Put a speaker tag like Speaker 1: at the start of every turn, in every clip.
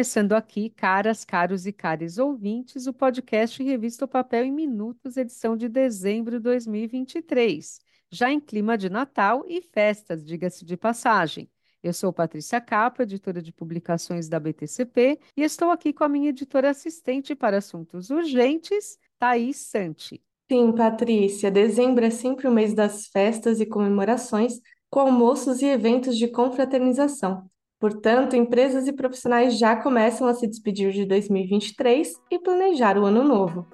Speaker 1: Começando aqui, caras, caros e cares ouvintes, o podcast Revista o Papel em Minutos, edição de dezembro de 2023, já em clima de Natal e festas, diga-se de passagem. Eu sou Patrícia Capa, editora de publicações da BTCP, e estou aqui com a minha editora assistente para assuntos urgentes, Thaís Santi.
Speaker 2: Sim, Patrícia, dezembro é sempre o mês das festas e comemorações, com almoços e eventos de confraternização. Portanto, empresas e profissionais já começam a se despedir de 2023 e planejar o ano novo.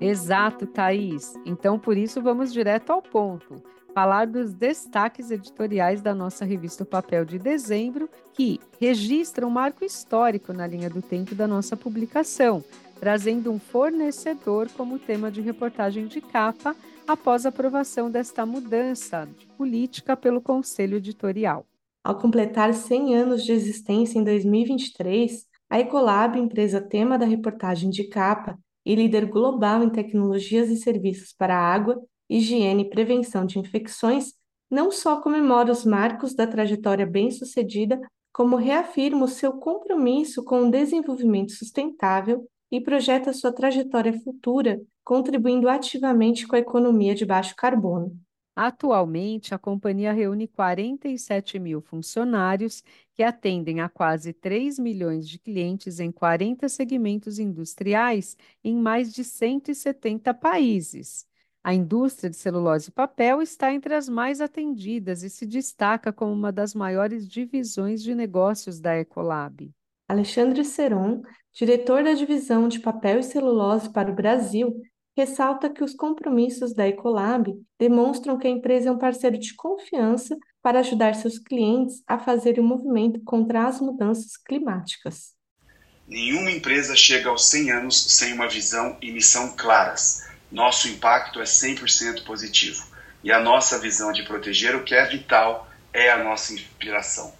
Speaker 1: Exato, Thaís. Então, por isso, vamos direto ao ponto. Falar dos destaques editoriais da nossa revista o Papel de dezembro, que registra um marco histórico na linha do tempo da nossa publicação, trazendo um fornecedor como tema de reportagem de capa após a aprovação desta mudança de política pelo Conselho Editorial.
Speaker 2: Ao completar 100 anos de existência em 2023, a Ecolab, empresa tema da reportagem de capa e líder global em tecnologias e serviços para água, higiene e prevenção de infecções, não só comemora os marcos da trajetória bem-sucedida, como reafirma o seu compromisso com o desenvolvimento sustentável e projeta sua trajetória futura, contribuindo ativamente com a economia de baixo carbono.
Speaker 1: Atualmente, a companhia reúne 47 mil funcionários que atendem a quase 3 milhões de clientes em 40 segmentos industriais em mais de 170 países. A indústria de celulose e papel está entre as mais atendidas e se destaca como uma das maiores divisões de negócios da Ecolab.
Speaker 2: Alexandre Seron, diretor da divisão de papel e celulose para o Brasil, ressalta que os compromissos da Ecolab demonstram que a empresa é um parceiro de confiança para ajudar seus clientes a fazerem o um movimento contra as mudanças climáticas.
Speaker 3: Nenhuma empresa chega aos 100 anos sem uma visão e missão claras. Nosso impacto é 100% positivo e a nossa visão de proteger o que é vital é a nossa inspiração.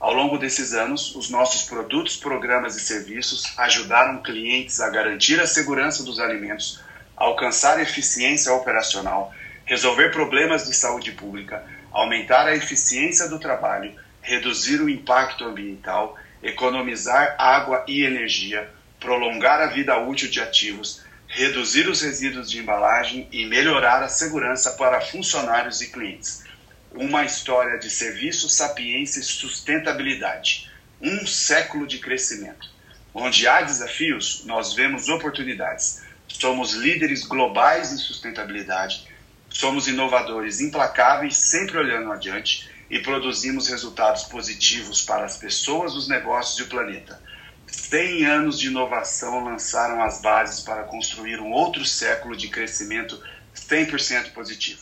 Speaker 3: Ao longo desses anos, os nossos produtos, programas e serviços ajudaram clientes a garantir a segurança dos alimentos alcançar eficiência operacional, resolver problemas de saúde pública, aumentar a eficiência do trabalho, reduzir o impacto ambiental, economizar água e energia, prolongar a vida útil de ativos, reduzir os resíduos de embalagem e melhorar a segurança para funcionários e clientes. Uma história de serviço, sapiência e sustentabilidade. Um século de crescimento. Onde há desafios, nós vemos oportunidades somos líderes globais em sustentabilidade, somos inovadores implacáveis, sempre olhando adiante e produzimos resultados positivos para as pessoas, os negócios e o planeta. 100 anos de inovação lançaram as bases para construir um outro século de crescimento 100% positivo.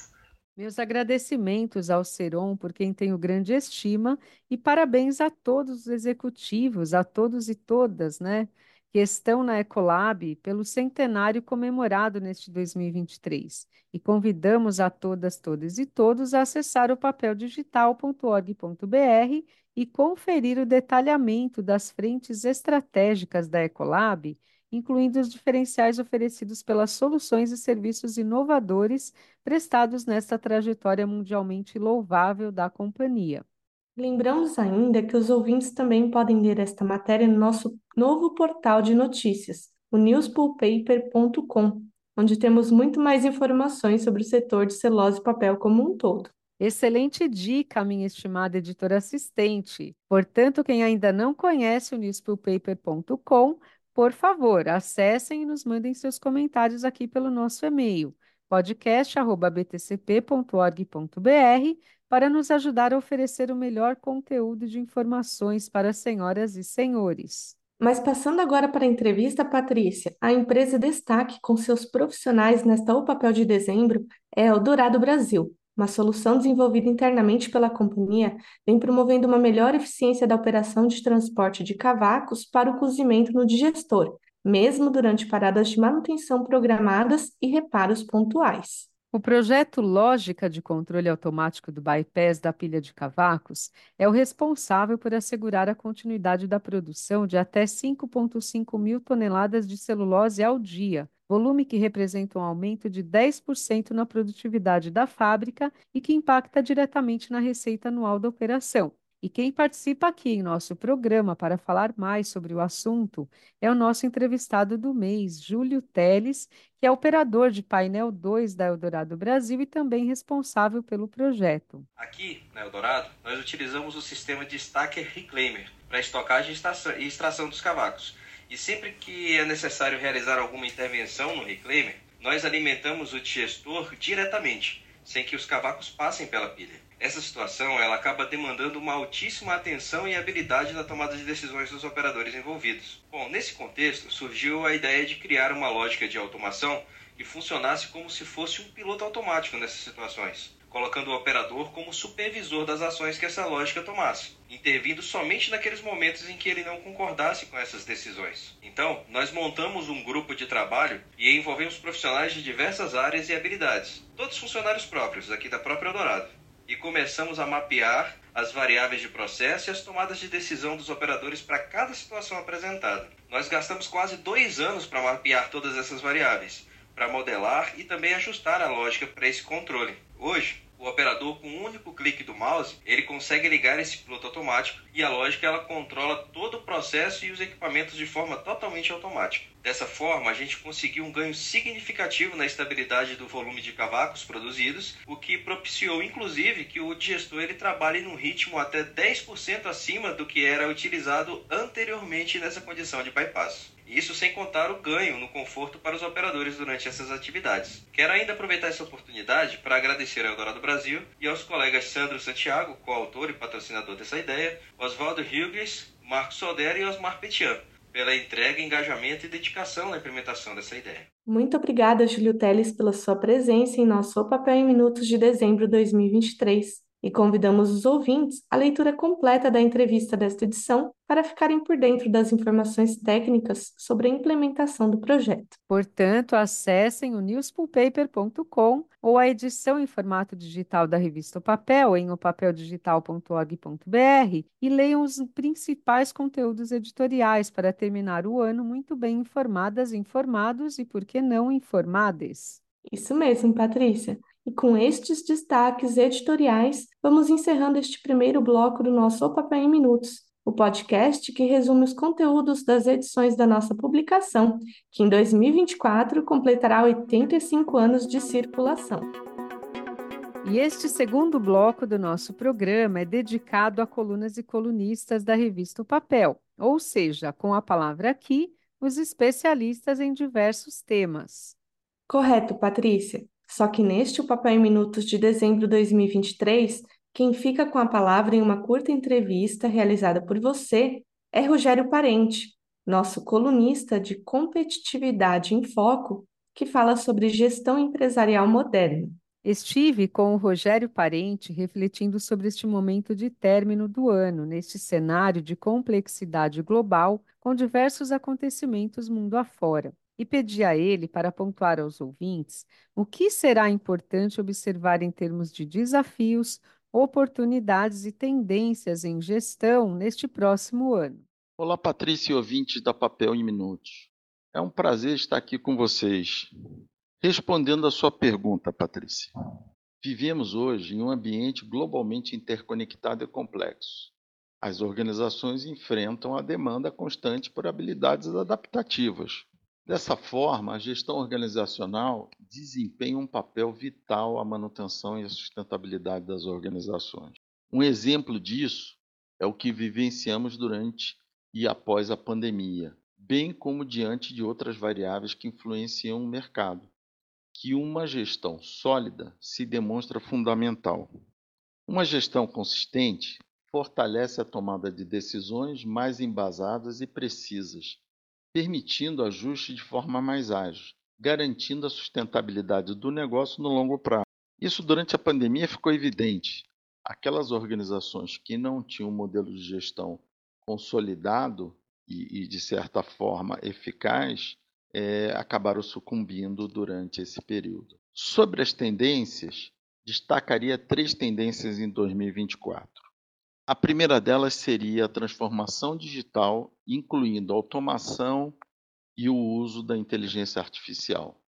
Speaker 1: Meus agradecimentos ao Seron, por quem tenho grande estima, e parabéns a todos os executivos, a todos e todas, né? Que estão na Ecolab pelo centenário comemorado neste 2023 e convidamos a todas, todas e todos a acessar o papeldigital.org.br e conferir o detalhamento das frentes estratégicas da Ecolab, incluindo os diferenciais oferecidos pelas soluções e serviços inovadores prestados nesta trajetória mundialmente louvável da companhia.
Speaker 2: Lembramos ainda que os ouvintes também podem ler esta matéria no nosso novo portal de notícias, o newspulpaper.com, onde temos muito mais informações sobre o setor de celulose e papel como um todo.
Speaker 1: Excelente dica, minha estimada editora assistente. Portanto, quem ainda não conhece o newspulpaper.com, por favor, acessem e nos mandem seus comentários aqui pelo nosso e-mail podcast.btcp.org.br para nos ajudar a oferecer o melhor conteúdo de informações para senhoras e senhores.
Speaker 2: Mas passando agora para a entrevista, Patrícia, a empresa destaque com seus profissionais nesta O Papel de Dezembro é o Dourado Brasil. Uma solução desenvolvida internamente pela companhia vem promovendo uma melhor eficiência da operação de transporte de cavacos para o cozimento no digestor, mesmo durante paradas de manutenção programadas e reparos pontuais.
Speaker 1: O projeto Lógica de Controle Automático do Bypass da pilha de cavacos é o responsável por assegurar a continuidade da produção de até 5,5 mil toneladas de celulose ao dia, volume que representa um aumento de 10% na produtividade da fábrica e que impacta diretamente na receita anual da operação. E quem participa aqui em nosso programa para falar mais sobre o assunto é o nosso entrevistado do mês, Júlio Teles, que é operador de painel 2 da Eldorado Brasil e também responsável pelo projeto.
Speaker 4: Aqui na Eldorado, nós utilizamos o sistema de Stacker Reclaimer para estocagem e extração dos cavacos. E sempre que é necessário realizar alguma intervenção no Reclaimer, nós alimentamos o digestor diretamente, sem que os cavacos passem pela pilha. Essa situação ela acaba demandando uma altíssima atenção e habilidade na tomada de decisões dos operadores envolvidos. Bom, nesse contexto surgiu a ideia de criar uma lógica de automação que funcionasse como se fosse um piloto automático nessas situações, colocando o operador como supervisor das ações que essa lógica tomasse, intervindo somente naqueles momentos em que ele não concordasse com essas decisões. Então, nós montamos um grupo de trabalho e envolvemos profissionais de diversas áreas e habilidades, todos funcionários próprios aqui da própria Eldorado e começamos a mapear as variáveis de processo e as tomadas de decisão dos operadores para cada situação apresentada. Nós gastamos quase dois anos para mapear todas essas variáveis, para modelar e também ajustar a lógica para esse controle. Hoje, o operador com um único clique do mouse, ele consegue ligar esse piloto automático e a lógica ela controla todo o processo e os equipamentos de forma totalmente automática. Dessa forma, a gente conseguiu um ganho significativo na estabilidade do volume de cavacos produzidos, o que propiciou inclusive que o digestor ele trabalhe num ritmo até 10% acima do que era utilizado anteriormente nessa condição de bypass. Isso sem contar o ganho no conforto para os operadores durante essas atividades. Quero ainda aproveitar essa oportunidade para agradecer ao Eldorado Brasil e aos colegas Sandro Santiago, coautor e patrocinador dessa ideia, Oswaldo Hughes, Marcos Soder e Osmar Petian, pela entrega, engajamento e dedicação na implementação dessa ideia.
Speaker 2: Muito obrigada, Júlio Teles, pela sua presença em nosso Papel em Minutos de dezembro de 2023 e convidamos os ouvintes à leitura completa da entrevista desta edição para ficarem por dentro das informações técnicas sobre a implementação do projeto.
Speaker 1: Portanto, acessem o newspulpaper.com ou a edição em formato digital da revista O Papel em opapeldigital.org.br e leiam os principais conteúdos editoriais para terminar o ano muito bem informadas, informados e, por que não, informadas.
Speaker 2: Isso mesmo, Patrícia. E com estes destaques editoriais, vamos encerrando este primeiro bloco do nosso O Papel em Minutos, o podcast que resume os conteúdos das edições da nossa publicação, que em 2024 completará 85 anos de circulação.
Speaker 1: E este segundo bloco do nosso programa é dedicado a colunas e colunistas da revista O Papel, ou seja, com a palavra aqui, os especialistas em diversos temas.
Speaker 2: Correto, Patrícia. Só que neste O Papel em Minutos de dezembro de 2023, quem fica com a palavra em uma curta entrevista realizada por você é Rogério Parente, nosso colunista de competitividade em foco, que fala sobre gestão empresarial moderna.
Speaker 1: Estive com o Rogério Parente refletindo sobre este momento de término do ano, neste cenário de complexidade global, com diversos acontecimentos mundo afora e pedi a ele para pontuar aos ouvintes o que será importante observar em termos de desafios, oportunidades e tendências em gestão neste próximo ano.
Speaker 5: Olá, Patrícia e ouvintes da Papel em Minutos. É um prazer estar aqui com vocês. Respondendo à sua pergunta, Patrícia. Vivemos hoje em um ambiente globalmente interconectado e complexo. As organizações enfrentam a demanda constante por habilidades adaptativas, Dessa forma, a gestão organizacional desempenha um papel vital à manutenção e à sustentabilidade das organizações. Um exemplo disso é o que vivenciamos durante e após a pandemia, bem como diante de outras variáveis que influenciam o mercado, que uma gestão sólida se demonstra fundamental. Uma gestão consistente fortalece a tomada de decisões mais embasadas e precisas permitindo ajuste de forma mais ágil, garantindo a sustentabilidade do negócio no longo prazo. Isso durante a pandemia ficou evidente. Aquelas organizações que não tinham um modelo de gestão consolidado e, e de certa forma eficaz é, acabaram sucumbindo durante esse período. Sobre as tendências, destacaria três tendências em 2024. A primeira delas seria a transformação digital, incluindo automação e o uso da inteligência artificial.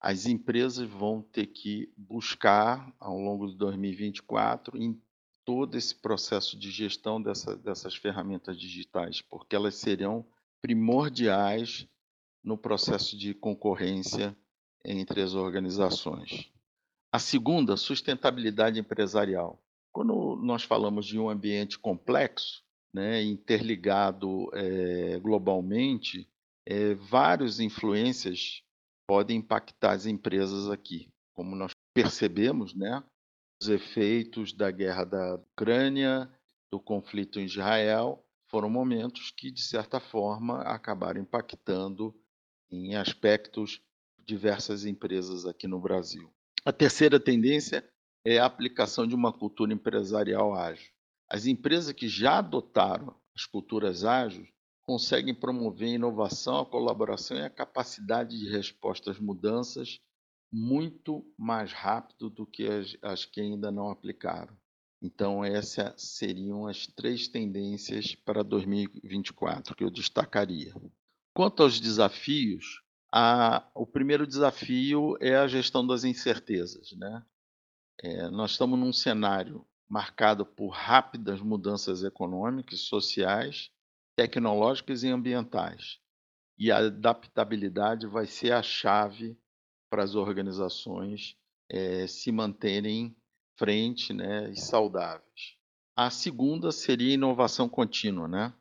Speaker 5: As empresas vão ter que buscar, ao longo de 2024, em todo esse processo de gestão dessa, dessas ferramentas digitais, porque elas serão primordiais no processo de concorrência entre as organizações. A segunda, sustentabilidade empresarial. Quando nós falamos de um ambiente complexo, né, interligado é, globalmente, é, várias influências podem impactar as empresas aqui. Como nós percebemos, né, os efeitos da guerra da Ucrânia, do conflito em Israel, foram momentos que, de certa forma, acabaram impactando em aspectos diversas empresas aqui no Brasil. A terceira tendência é a aplicação de uma cultura empresarial ágil. As empresas que já adotaram as culturas ágeis conseguem promover a inovação, a colaboração e a capacidade de resposta às mudanças muito mais rápido do que as, as que ainda não aplicaram. Então, essas seriam as três tendências para 2024 que eu destacaria. Quanto aos desafios, a, o primeiro desafio é a gestão das incertezas. Né? É, nós estamos num cenário marcado por rápidas mudanças econômicas, sociais, tecnológicas e ambientais. E a adaptabilidade vai ser a chave para as organizações é, se manterem frente né, e saudáveis. A segunda seria inovação contínua. Né?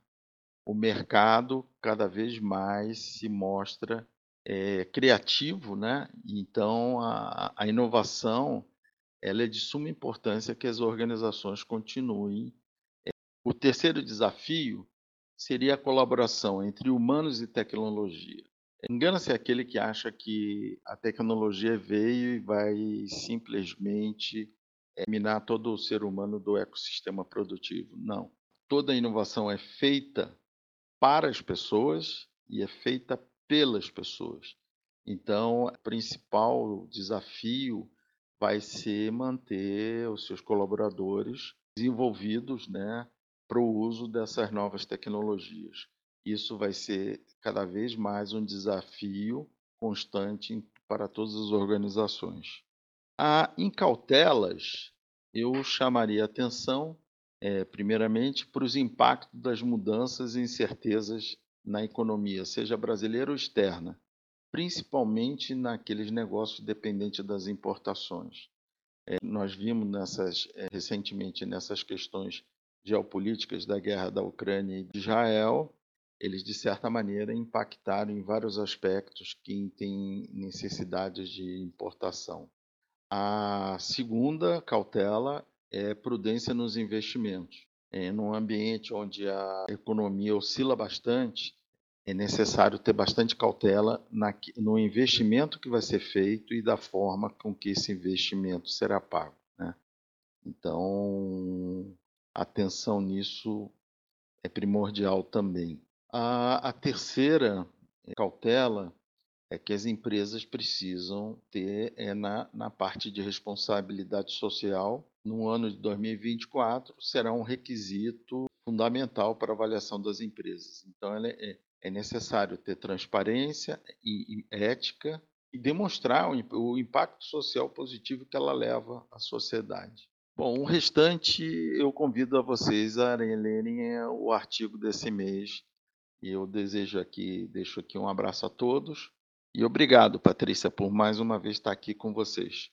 Speaker 5: O mercado cada vez mais se mostra é, criativo, né? Então a, a, inovação ela é de suma importância que as organizações continuem. O terceiro desafio seria a colaboração entre humanos e tecnologia. Engana-se aquele que acha que a tecnologia veio e vai simplesmente eliminar todo o ser humano do ecossistema produtivo. Não. Toda inovação é feita para as pessoas e é feita pelas pessoas. Então, o principal desafio vai ser manter os seus colaboradores desenvolvidos né, para o uso dessas novas tecnologias. Isso vai ser cada vez mais um desafio constante para todas as organizações. A incautelas, eu chamaria atenção, é, primeiramente, para os impactos das mudanças e incertezas na economia, seja brasileira ou externa, principalmente naqueles negócios dependentes das importações. É, nós vimos nessas, é, recentemente nessas questões geopolíticas da guerra da Ucrânia e de Israel, eles de certa maneira impactaram em vários aspectos quem tem necessidades de importação. A segunda cautela é prudência nos investimentos. É, num ambiente onde a economia oscila bastante, é necessário ter bastante cautela na, no investimento que vai ser feito e da forma com que esse investimento será pago. Né? Então, atenção nisso é primordial também. A, a terceira cautela é que as empresas precisam ter é na, na parte de responsabilidade social. No ano de 2024, será um requisito fundamental para a avaliação das empresas. Então, é, é necessário ter transparência e, e ética e demonstrar o, o, impacto social positivo que ela leva à sociedade. Bom, o restante eu convido a vocês a lerem é, o artigo desse mês e eu desejo aqui, deixo aqui um abraço a todos e obrigado, Patrícia, por mais uma vez estar aqui com vocês.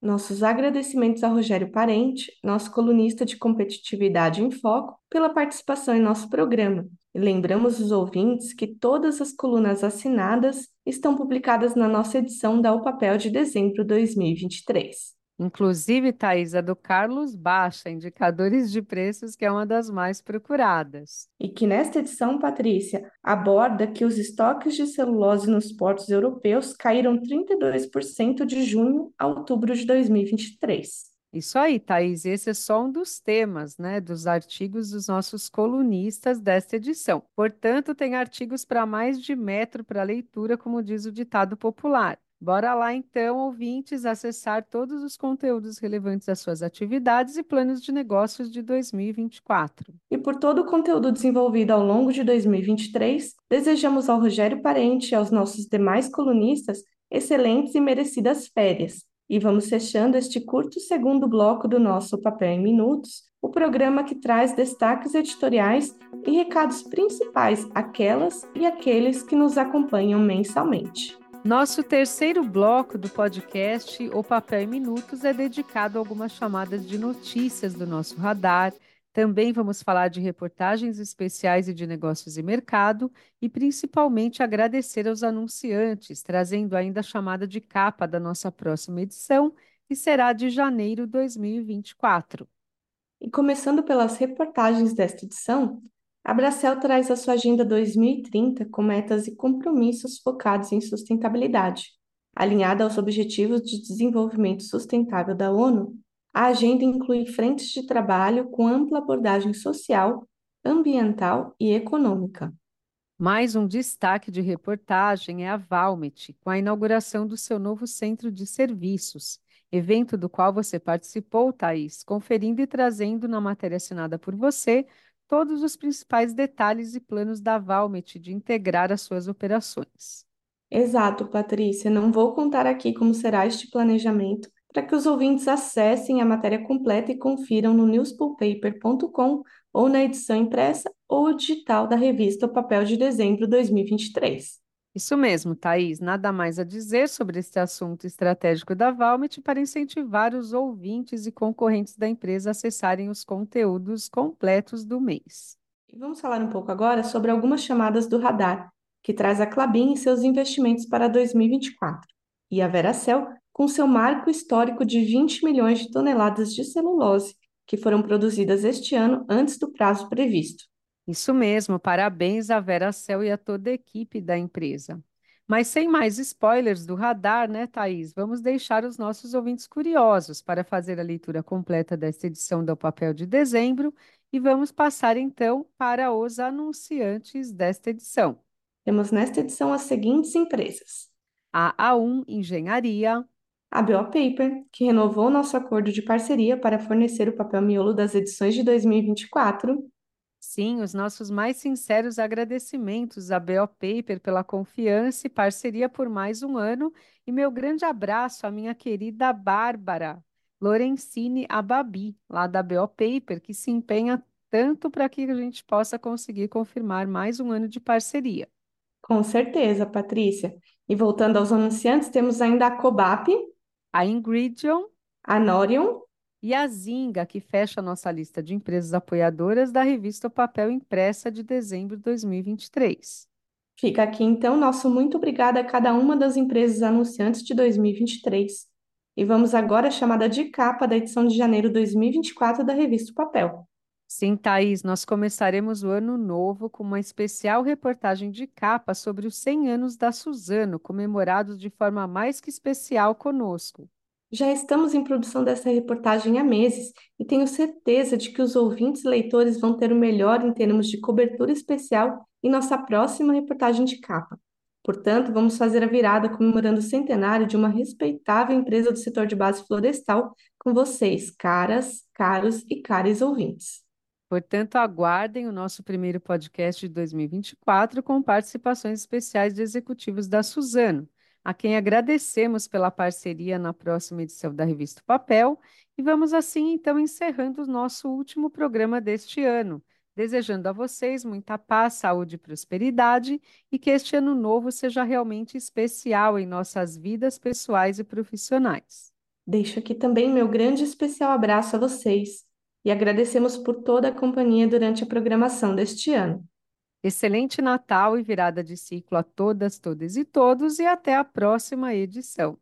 Speaker 2: Nossos agradecimentos a Rogério Parente, nosso colunista de competitividade em foco, pela participação em nosso programa. E lembramos os ouvintes que todas as colunas assinadas estão publicadas na nossa edição da O Papel de dezembro de 2023.
Speaker 1: Inclusive, Thais, a do Carlos Baixa, Indicadores de Preços, que é uma das mais procuradas.
Speaker 2: E que nesta edição, Patrícia, aborda que os estoques de celulose nos portos europeus caíram 32% de junho a outubro de 2023.
Speaker 1: Isso aí, Thaís. Esse é só um dos temas, né, dos artigos dos nossos colunistas desta edição. Portanto, tem artigos para mais de metro para leitura, como diz o ditado popular. Bora lá então, ouvintes, acessar todos os conteúdos relevantes às suas atividades e planos de negócios de 2024.
Speaker 2: E por todo o conteúdo desenvolvido ao longo de 2023, desejamos ao Rogério Parente e aos nossos demais colunistas excelentes e merecidas férias. E vamos fechando este curto segundo bloco do nosso Papel em Minutos o programa que traz destaques editoriais e recados principais àquelas e aqueles que nos acompanham mensalmente.
Speaker 1: Nosso terceiro bloco do podcast O Papel em Minutos é dedicado a algumas chamadas de notícias do nosso radar. Também vamos falar de reportagens especiais e de negócios e mercado, e principalmente agradecer aos anunciantes, trazendo ainda a chamada de capa da nossa próxima edição, que será de janeiro de 2024.
Speaker 2: E começando pelas reportagens desta edição, a Bracel traz a sua Agenda 2030 com metas e compromissos focados em sustentabilidade. Alinhada aos Objetivos de Desenvolvimento Sustentável da ONU, a agenda inclui frentes de trabalho com ampla abordagem social, ambiental e econômica.
Speaker 1: Mais um destaque de reportagem é a Valmet, com a inauguração do seu novo centro de serviços, evento do qual você participou, Thaís, conferindo e trazendo na matéria assinada por você todos os principais detalhes e planos da Valmet de integrar as suas operações.
Speaker 2: Exato, Patrícia. Não vou contar aqui como será este planejamento para que os ouvintes acessem a matéria completa e confiram no newspulpaper.com ou na edição impressa ou digital da revista O Papel de Dezembro 2023.
Speaker 1: Isso mesmo, Thaís. Nada mais a dizer sobre este assunto estratégico da Valmet para incentivar os ouvintes e concorrentes da empresa a acessarem os conteúdos completos do mês.
Speaker 2: E vamos falar um pouco agora sobre algumas chamadas do radar, que traz a Clabin e seus investimentos para 2024, e a Veracel com seu marco histórico de 20 milhões de toneladas de celulose, que foram produzidas este ano antes do prazo previsto.
Speaker 1: Isso mesmo, parabéns à Veracel e a toda a equipe da empresa. Mas sem mais spoilers do radar, né, Thaís? Vamos deixar os nossos ouvintes curiosos para fazer a leitura completa desta edição do Papel de Dezembro e vamos passar então para os anunciantes desta edição.
Speaker 2: Temos nesta edição as seguintes empresas:
Speaker 1: a A1 Engenharia,
Speaker 2: a BO Paper, que renovou nosso acordo de parceria para fornecer o papel miolo das edições de 2024,
Speaker 1: Sim, os nossos mais sinceros agradecimentos à BO Paper pela confiança e parceria por mais um ano e meu grande abraço à minha querida Bárbara Lorenzini Ababi, lá da BO Paper, que se empenha tanto para que a gente possa conseguir confirmar mais um ano de parceria.
Speaker 2: Com certeza, Patrícia. E voltando aos anunciantes, temos ainda a Cobap,
Speaker 1: a Ingridion,
Speaker 2: a Norion
Speaker 1: e a Zinga, que fecha a nossa lista de empresas apoiadoras da revista Papel Impressa de dezembro de 2023.
Speaker 2: Fica aqui então nosso muito obrigada a cada uma das empresas anunciantes de 2023. E vamos agora à chamada de capa da edição de janeiro de 2024 da revista Papel.
Speaker 1: Sim, Thaís, nós começaremos o ano novo com uma especial reportagem de capa sobre os 100 anos da Suzano, comemorados de forma mais que especial conosco.
Speaker 2: Já estamos em produção dessa reportagem há meses e tenho certeza de que os ouvintes e leitores vão ter o melhor em termos de cobertura especial em nossa próxima reportagem de capa. Portanto, vamos fazer a virada comemorando o centenário de uma respeitável empresa do setor de base florestal com vocês, caras, caros e caras ouvintes.
Speaker 1: Portanto, aguardem o nosso primeiro podcast de 2024 com participações especiais de executivos da Suzano a quem agradecemos pela parceria na próxima edição da Revista Papel. E vamos assim, então, encerrando o nosso último programa deste ano, desejando a vocês muita paz, saúde e prosperidade e que este ano novo seja realmente especial em nossas vidas pessoais e profissionais.
Speaker 2: Deixo aqui também meu grande especial abraço a vocês e agradecemos por toda a companhia durante a programação deste ano.
Speaker 1: Excelente Natal e virada de ciclo a todas, todas e todos, e até a próxima edição.